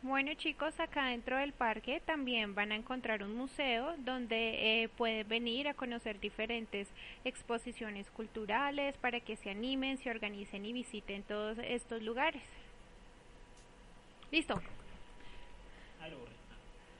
Bueno chicos, acá dentro del parque también van a encontrar un museo donde eh, pueden venir a conocer diferentes exposiciones culturales para que se animen, se organicen y visiten todos estos lugares. Listo.